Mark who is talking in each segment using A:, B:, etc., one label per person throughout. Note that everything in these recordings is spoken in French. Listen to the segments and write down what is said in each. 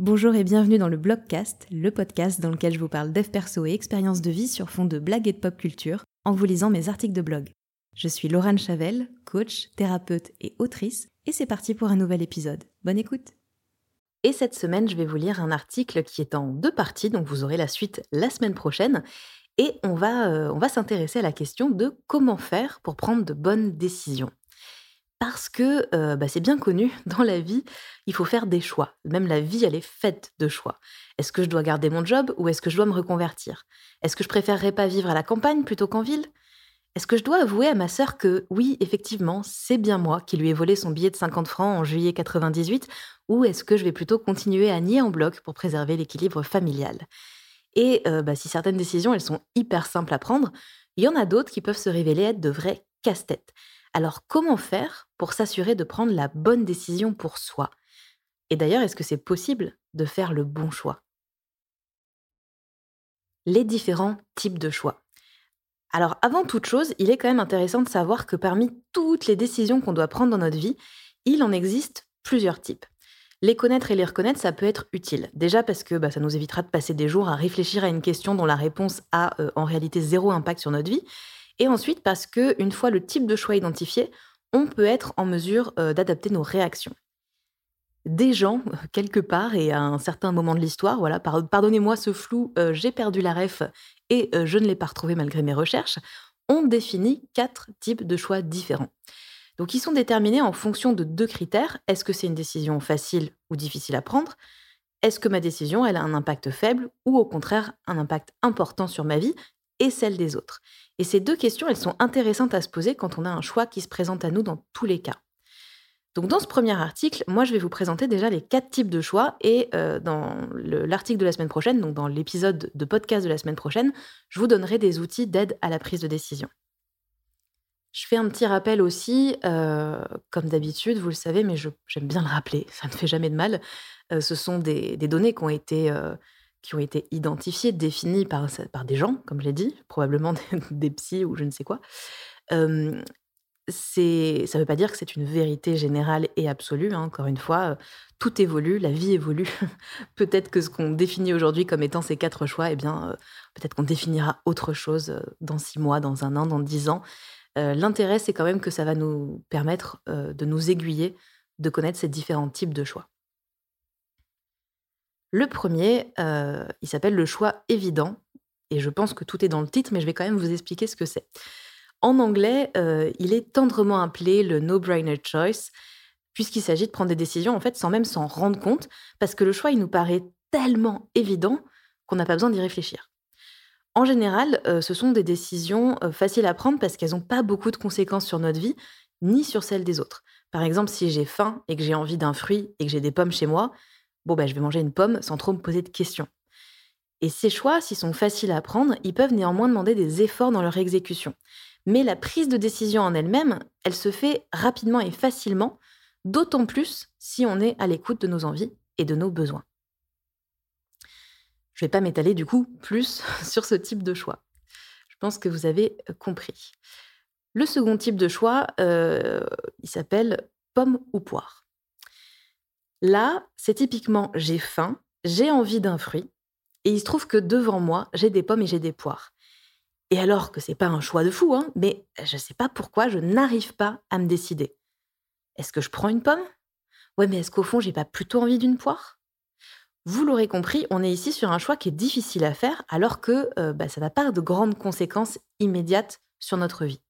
A: Bonjour et bienvenue dans le Blogcast, le podcast dans lequel je vous parle dev perso et expériences de vie sur fond de blagues et de pop culture en vous lisant mes articles de blog. Je suis Laurent Chavel, coach, thérapeute et autrice, et c'est parti pour un nouvel épisode. Bonne écoute Et cette semaine, je vais vous lire un article qui est en deux parties, donc vous aurez la suite la semaine prochaine, et on va, euh, on va s'intéresser à la question de comment faire pour prendre de bonnes décisions parce que bah, c'est bien connu, dans la vie, il faut faire des choix. Même la vie, elle est faite de choix. Est-ce que je dois garder mon job ou est-ce que je dois me reconvertir? Est-ce que je préférerais pas vivre à la campagne plutôt qu'en ville? Est-ce que je dois avouer à ma sœur que oui, effectivement, c'est bien moi qui lui ai volé son billet de 50 francs en juillet 98 ou est-ce que je vais plutôt continuer à nier en bloc pour préserver l'équilibre familial? Et bah, si certaines décisions, elles sont hyper simples à prendre, il y en a d'autres qui peuvent se révéler être de vrais casse-têtes. Alors comment faire pour s'assurer de prendre la bonne décision pour soi? Et d'ailleurs, est-ce que c'est possible de faire le bon choix? Les différents types de choix. Alors avant toute chose, il est quand même intéressant de savoir que parmi toutes les décisions qu'on doit prendre dans notre vie, il en existe plusieurs types. Les connaître et les reconnaître, ça peut être utile. Déjà parce que bah, ça nous évitera de passer des jours à réfléchir à une question dont la réponse a euh, en réalité zéro impact sur notre vie. Et ensuite parce que une fois le type de choix identifié, on peut être en mesure euh, d'adapter nos réactions. Des gens, quelque part, et à un certain moment de l'histoire, voilà, pardonnez-moi ce flou, euh, j'ai perdu la ref et euh, je ne l'ai pas retrouvé malgré mes recherches, ont défini quatre types de choix différents. Donc ils sont déterminés en fonction de deux critères. Est-ce que c'est une décision facile ou difficile à prendre? Est-ce que ma décision elle a un impact faible ou au contraire un impact important sur ma vie? Et celle des autres Et ces deux questions, elles sont intéressantes à se poser quand on a un choix qui se présente à nous dans tous les cas. Donc dans ce premier article, moi je vais vous présenter déjà les quatre types de choix et euh, dans l'article de la semaine prochaine, donc dans l'épisode de podcast de la semaine prochaine, je vous donnerai des outils d'aide à la prise de décision. Je fais un petit rappel aussi, euh, comme d'habitude, vous le savez, mais j'aime bien le rappeler, ça ne fait jamais de mal. Euh, ce sont des, données qui ont été qui ont été identifiés, définis par, des gens, comme je l'ai dit, probablement des, psys ou je ne sais quoi. Euh, ça ne veut pas dire que c'est une vérité générale et absolue. Hein, encore une fois, tout évolue, la vie évolue. peut-être que ce qu'on définit aujourd'hui comme étant ces quatre choix, eh bien, peut-être qu'on définira autre chose dans six mois, dans un an, dans dix ans. L'intérêt, c'est quand même que ça va nous permettre de nous aiguiller, de connaître ces différents types de choix. Le premier, euh, il s'appelle le choix évident. Et je pense que tout est dans le titre, mais je vais quand même vous expliquer ce que c'est. En anglais, euh, il est tendrement appelé le no-brainer choice, puisqu'il s'agit de prendre des décisions en fait sans même s'en rendre compte, parce que le choix, il nous paraît tellement évident qu'on n'a pas besoin d'y réfléchir. En général, euh, ce sont des décisions faciles à prendre parce qu'elles n'ont pas beaucoup de conséquences sur notre vie, ni sur celle des autres. Par exemple, si j'ai faim et que j'ai envie d'un fruit et que j'ai des pommes chez moi, bon, bah, je vais manger une pomme sans trop me poser de questions. Et ces choix, s'ils sont faciles à prendre, ils peuvent néanmoins demander des efforts dans leur exécution. Mais la prise de décision en elle-même, elle se fait rapidement et facilement, d'autant plus si on est à l'écoute de nos envies et de nos besoins. Je ne vais pas m'étaler du coup plus sur ce type de choix. Je pense que vous avez euh, compris. Le second type de choix, euh, il s'appelle pomme ou poire. Là, c'est typiquement j'ai faim, j'ai envie d'un fruit, et il se trouve que devant moi, j'ai des pommes et j'ai des poires. Et alors que c'est pas un choix de fou, hein, mais je ne sais pas pourquoi je n'arrive pas à me décider. Est-ce que je prends une pomme? Ouais, mais est-ce qu'au fond, j'ai pas plutôt envie d'une poire? Vous l'aurez compris, on est ici sur un choix qui est difficile à faire, alors que euh, bah, ça n'a pas de grandes conséquences immédiates sur notre vie.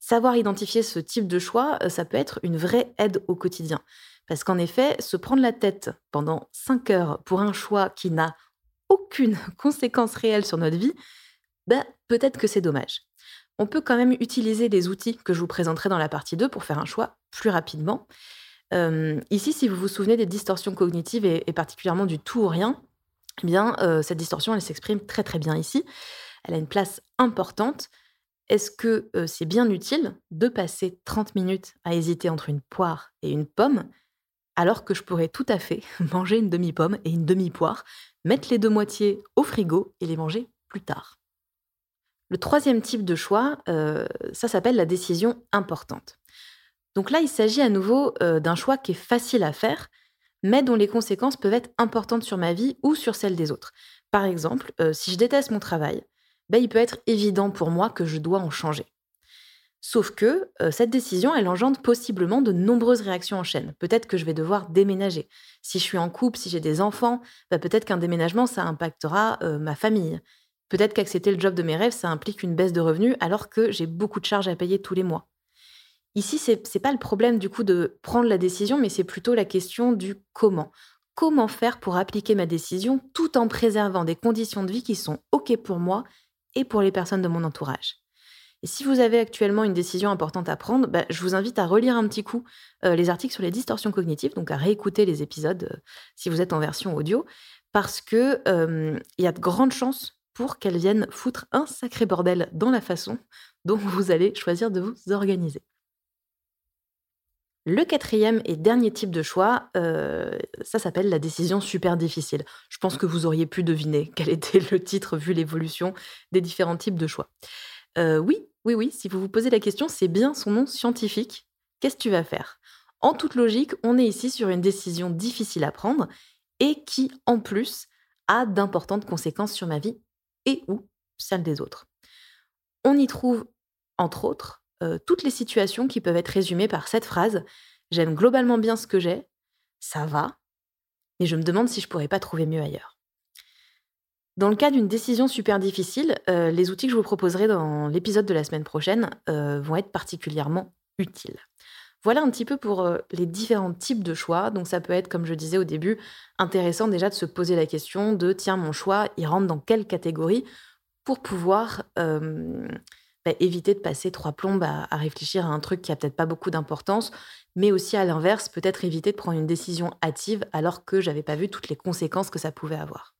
A: Savoir identifier ce type de choix, euh, ça peut être une vraie aide au quotidien. Parce qu'en effet, se prendre la tête pendant 5 heures pour un choix qui n'a aucune conséquence réelle sur notre vie, ben, peut-être que c'est dommage. On peut quand même utiliser les outils que je vous présenterai dans la partie 2 pour faire un choix plus rapidement. Ici, si vous vous souvenez des distorsions cognitives et, particulièrement du tout ou rien, eh bien, euh, cette distorsion, elle s'exprime très très bien ici. Elle a une place importante. Est-ce que euh, c'est bien utile de passer 30 minutes à hésiter entre une poire et une pomme? Alors que je pourrais tout à fait manger une demi-pomme et une demi-poire, mettre les deux moitiés au frigo et les manger plus tard. Le troisième type de choix, euh, ça s'appelle la décision importante. Donc là, il s'agit à nouveau euh, d'un choix qui est facile à faire, mais dont les conséquences peuvent être importantes sur ma vie ou sur celle des autres. Par exemple, euh, si je déteste mon travail, ben, il peut être évident pour moi que je dois en changer. Sauf que euh, cette décision, elle engendre possiblement de nombreuses réactions en chaîne. Peut-être que je vais devoir déménager. Si je suis en couple, si j'ai des enfants, bah, peut-être qu'un déménagement, ça impactera euh, ma famille. Peut-être qu'accepter le job de mes rêves, ça implique une baisse de revenus alors que j'ai beaucoup de charges à payer tous les mois. Ici, ce n'est pas le problème du coup de prendre la décision, mais c'est plutôt la question du comment. Comment faire pour appliquer ma décision tout en préservant des conditions de vie qui sont OK pour moi et pour les personnes de mon entourage? Et si vous avez actuellement une décision importante à prendre, bah, je vous invite à relire un petit coup euh, les articles sur les distorsions cognitives, donc à réécouter les épisodes euh, si vous êtes en version audio, parce que il y a de grandes chances pour qu'elles viennent foutre un sacré bordel dans la façon dont vous allez choisir de vous organiser. Le quatrième et dernier type de choix, euh, ça s'appelle la décision super difficile. Je pense que vous auriez pu deviner quel était le titre vu l'évolution des différents types de choix. Oui, oui, oui, si vous vous posez la question, c'est bien son nom scientifique. Qu'est-ce que tu vas faire? En toute logique, on est ici sur une décision difficile à prendre et qui, en plus, a d'importantes conséquences sur ma vie et ou celle des autres. On y trouve, entre autres, euh, toutes les situations qui peuvent être résumées par cette phrase J'aime globalement bien ce que j'ai, ça va, mais je me demande si je pourrais pas trouver mieux ailleurs. Dans le cas d'une décision super difficile, euh, les outils que je vous proposerai dans l'épisode de la semaine prochaine euh, vont être particulièrement utiles. Voilà un petit peu pour euh, les différents types de choix. Donc ça peut être, comme je disais au début, intéressant déjà de se poser la question de tiens, mon choix, il rentre dans quelle catégorie pour pouvoir bah, éviter de passer trois plombes à, à, réfléchir à un truc qui a peut-être pas beaucoup d'importance, mais aussi à l'inverse, peut-être éviter de prendre une décision hâtive alors que j'avais pas vu toutes les conséquences que ça pouvait avoir.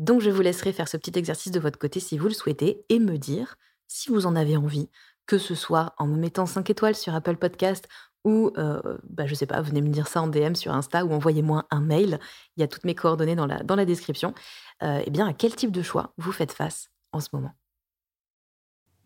A: Donc je vous laisserai faire ce petit exercice de votre côté si vous le souhaitez et me dire si vous en avez envie, que ce soit en me mettant 5 étoiles sur Apple Podcast ou, euh, bah, je sais pas, venez me dire ça en DM sur Insta ou envoyez-moi un mail. Il y a toutes mes coordonnées dans la, description. Euh, eh bien, à quel type de choix vous faites face en ce moment?